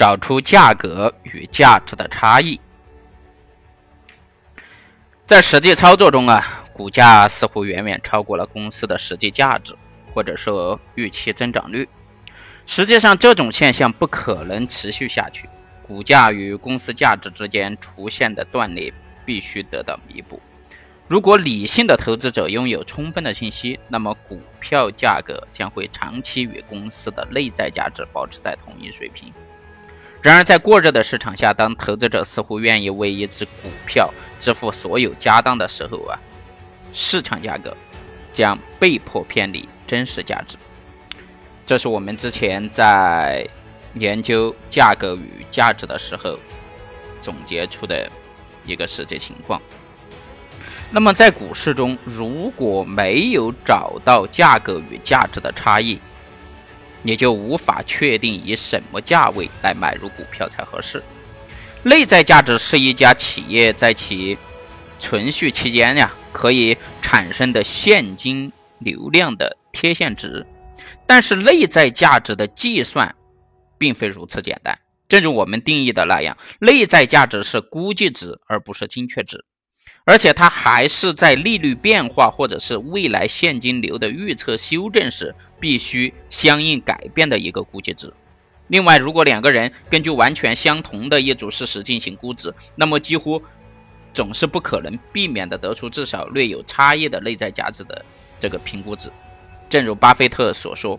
找出价格与价值的差异。在实际操作中啊，股价似乎远远超过了公司的实际价值，或者说预期增长率。实际上，这种现象不可能持续下去。股价与公司价值之间出现的断裂必须得到弥补。如果理性的投资者拥有充分的信息，那么股票价格将会长期与公司的内在价值保持在同一水平。然而，在过热的市场下，当投资者似乎愿意为一只股票支付所有家当的时候啊，市场价格将被迫偏离真实价值。这是我们之前在研究价格与价值的时候总结出的一个实际情况。那么，在股市中，如果没有找到价格与价值的差异，你就无法确定以什么价位来买入股票才合适。内在价值是一家企业在其存续期间呀可以产生的现金流量的贴现值，但是内在价值的计算并非如此简单。正如我们定义的那样，内在价值是估计值而不是精确值。而且它还是在利率变化或者是未来现金流的预测修正时必须相应改变的一个估计值。另外，如果两个人根据完全相同的一组事实进行估值，那么几乎总是不可能避免的得出至少略有差异的内在价值的这个评估值。正如巴菲特所说：“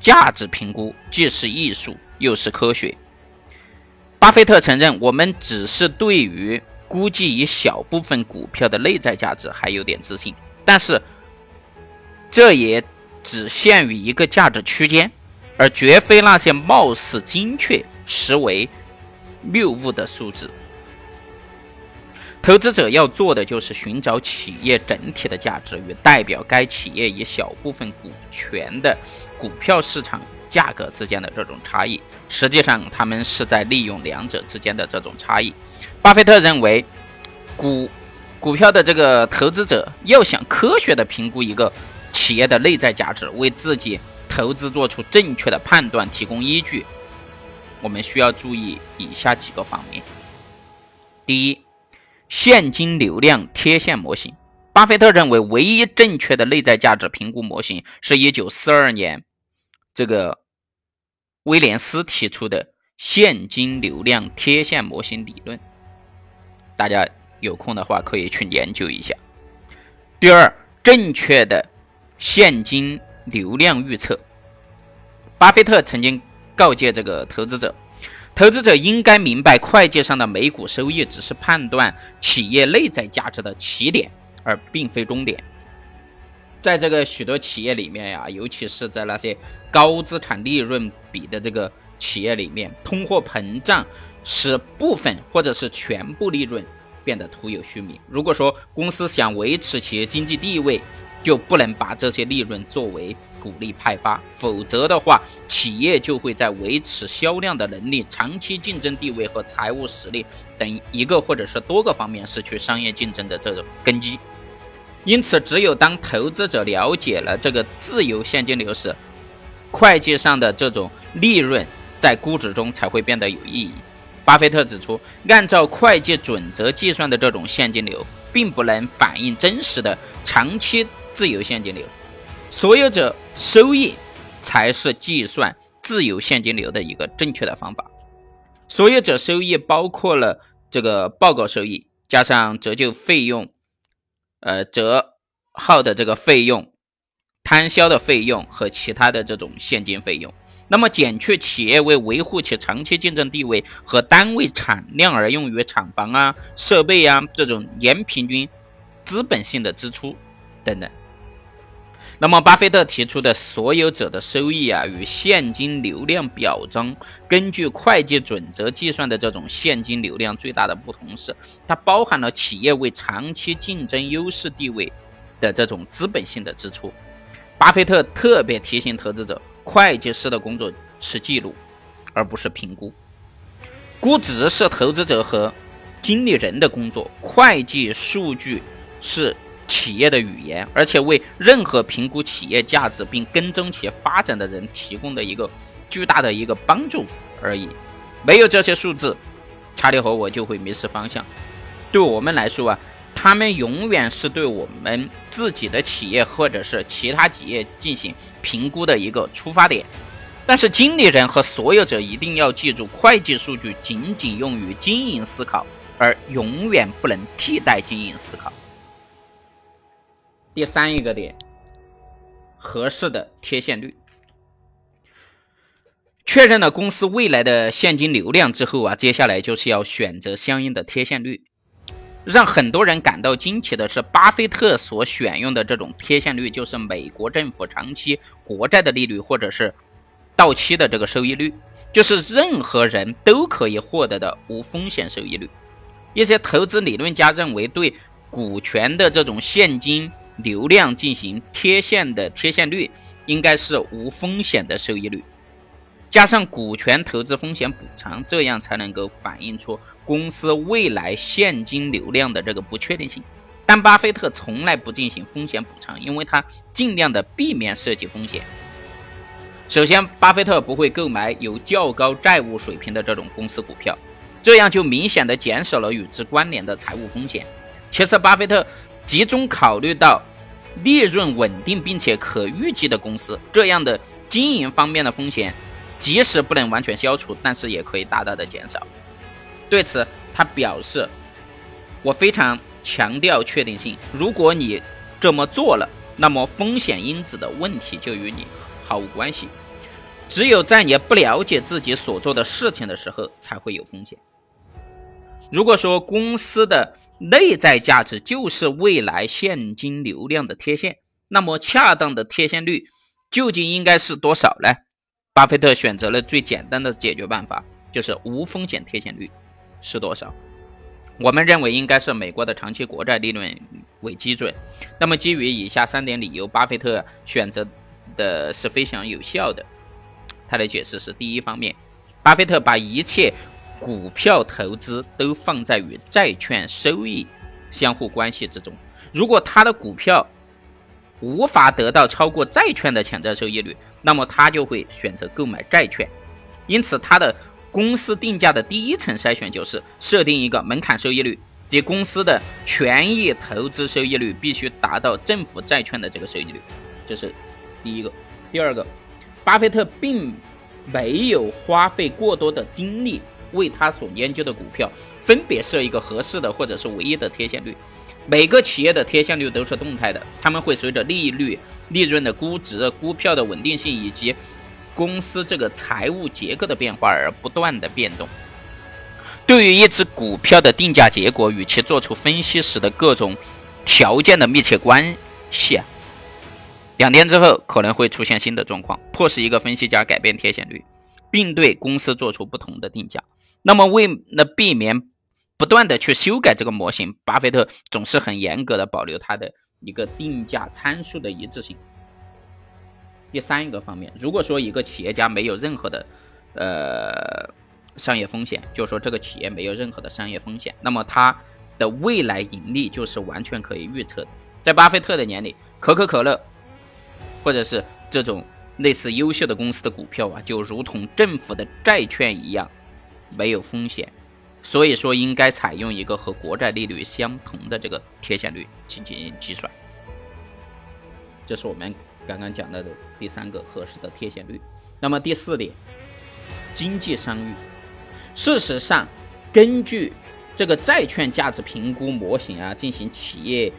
价值评估既是艺术又是科学。”巴菲特承认，我们只是对于。估计一小部分股票的内在价值还有点自信，但是这也只限于一个价值区间，而绝非那些貌似精确、实为谬误的数字。投资者要做的就是寻找企业整体的价值与代表该企业一小部分股权的股票市场价格之间的这种差异。实际上，他们是在利用两者之间的这种差异。巴菲特认为，股股票的这个投资者要想科学的评估一个企业的内在价值，为自己投资做出正确的判断提供依据，我们需要注意以下几个方面。第一，现金流量贴现模型。巴菲特认为，唯一正确的内在价值评估模型是一九四二年这个威廉斯提出的现金流量贴现模型理论。大家有空的话可以去研究一下。第二，正确的现金流量预测。巴菲特曾经告诫这个投资者，投资者应该明白，会计上的每股收益只是判断企业内在价值的起点，而并非终点。在这个许多企业里面呀，尤其是在那些高资产利润比的这个企业里面，通货膨胀。使部分或者是全部利润变得徒有虚名。如果说公司想维持企业经济地位，就不能把这些利润作为股利派发，否则的话，企业就会在维持销量的能力、长期竞争地位和财务实力等一个或者是多个方面失去商业竞争的这种根基。因此，只有当投资者了解了这个自由现金流时，会计上的这种利润在估值中才会变得有意义。巴菲特指出，按照会计准则计算的这种现金流，并不能反映真实的长期自由现金流。所有者收益才是计算自由现金流的一个正确的方法。所有者收益包括了这个报告收益，加上折旧费用、呃折号的这个费用、摊销的费用和其他的这种现金费用。那么，减去企业为维护其长期竞争地位和单位产量而用于厂房啊、设备啊这种年平均资本性的支出等等。那么，巴菲特提出的所有者的收益啊，与现金流量表中根据会计准则计算的这种现金流量最大的不同是，它包含了企业为长期竞争优势地位的这种资本性的支出。巴菲特特别提醒投资者。会计师的工作是记录，而不是评估。估值是投资者和经理人的工作。会计数据是企业的语言，而且为任何评估企业价值并跟踪其发展的人提供的一个巨大的一个帮助而已。没有这些数字，查理和我就会迷失方向。对我们来说啊，他们永远是对我们自己的企业或者是其他企业进行评估的一个出发点。但是经理人和所有者一定要记住，会计数据仅仅用于经营思考，而永远不能替代经营思考。第三一个点，合适的贴现率。确认了公司未来的现金流量之后啊，接下来就是要选择相应的贴现率。让很多人感到惊奇的是，巴菲特所选用的这种贴现率，就是美国政府长期国债的利率，或者是到期的这个收益率，就是任何人都可以获得的无风险收益率。一些投资理论家认为，对股权的这种现金流量进行贴现的贴现率，应该是无风险的收益率。加上股权投资风险补偿，这样才能够反映出公司未来现金流量的这个不确定性。但巴菲特从来不进行风险补偿，因为他尽量的避免涉及风险。首先，巴菲特不会购买有较高债务水平的这种公司股票，这样就明显的减少了与之关联的财务风险。其次，巴菲特集中考虑到利润稳定并且可预计的公司，这样的经营方面的风险。即使不能完全消除，但是也可以大大的减少。对此，他表示：“我非常强调确定性。如果你这么做了，那么风险因子的问题就与你毫无关系。只有在你不了解自己所做的事情的时候，才会有风险。如果说公司的内在价值就是未来现金流量的贴现，那么恰当的贴现率究竟应该是多少呢？”巴菲特选择了最简单的解决办法，就是无风险贴现率是多少？我们认为应该是美国的长期国债利润为基准。那么基于以下三点理由，巴菲特选择的是非常有效的。他的解释是：第一方面，巴菲特把一切股票投资都放在与债券收益相互关系之中。如果他的股票无法得到超过债券的潜在收益率，那么他就会选择购买债券，因此他的公司定价的第一层筛选就是设定一个门槛收益率，即公司的权益投资收益率必须达到政府债券的这个收益率，这是第一个。第二个，巴菲特并没有花费过多的精力为他所研究的股票分别设一个合适的或者是唯一的贴现率。每个企业的贴现率都是动态的，他们会随着利率、利润的估值、股票的稳定性以及公司这个财务结构的变化而不断的变动。对于一只股票的定价结果与其做出分析时的各种条件的密切关系，两天之后可能会出现新的状况，迫使一个分析家改变贴现率，并对公司做出不同的定价。那么为了避免，不断的去修改这个模型，巴菲特总是很严格的保留他的一个定价参数的一致性。第三一个方面，如果说一个企业家没有任何的呃商业风险，就说这个企业没有任何的商业风险，那么它的未来盈利就是完全可以预测的。在巴菲特的眼里，可口可乐或者是这种类似优秀的公司的股票啊，就如同政府的债券一样，没有风险。所以说，应该采用一个和国债利率相同的这个贴现率进行计算。这是我们刚刚讲到的第三个合适的贴现率。那么第四点，经济商誉。事实上，根据这个债券价值评估模型啊，进行企业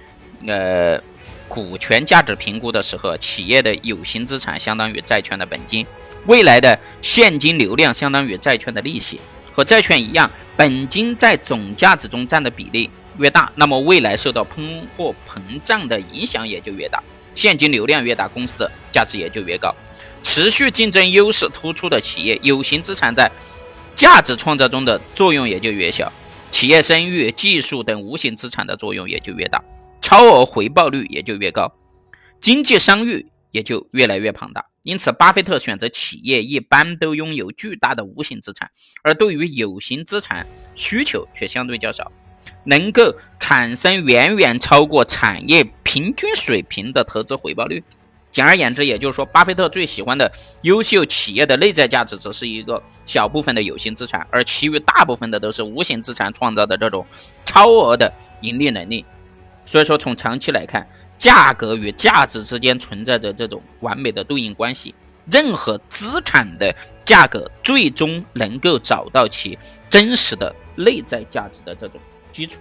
呃股权价值评估的时候，企业的有形资产相当于债券的本金，未来的现金流量相当于债券的利息。和债券一样，本金在总价值中占的比例越大，那么未来受到通货膨胀的影响也就越大。现金流量越大，公司的价值也就越高。持续竞争优势突出的企业，有形资产在价值创造中的作用也就越小，企业声誉、技术等无形资产的作用也就越大，超额回报率也就越高，经济商誉也就越来越庞大。因此，巴菲特选择企业一般都拥有巨大的无形资产，而对于有形资产需求却相对较少，能够产生远远超过产业平均水平的投资回报率。简而言之，也就是说，巴菲特最喜欢的优秀企业的内在价值只是一个小部分的有形资产，而其余大部分的都是无形资产创造的这种超额的盈利能力。所以说，从长期来看，价格与价值之间存在着这种完美的对应关系。任何资产的价格最终能够找到其真实的内在价值的这种基础。